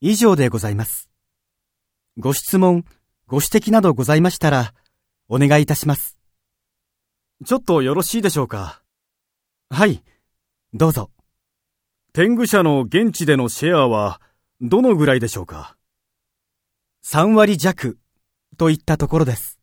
以上でございます。ご質問、ご指摘などございましたら、お願いいたします。ちょっとよろしいでしょうか？はい、どうぞ。天狗社の現地でのシェアは、どのぐらいでしょうか？3割弱といったところです。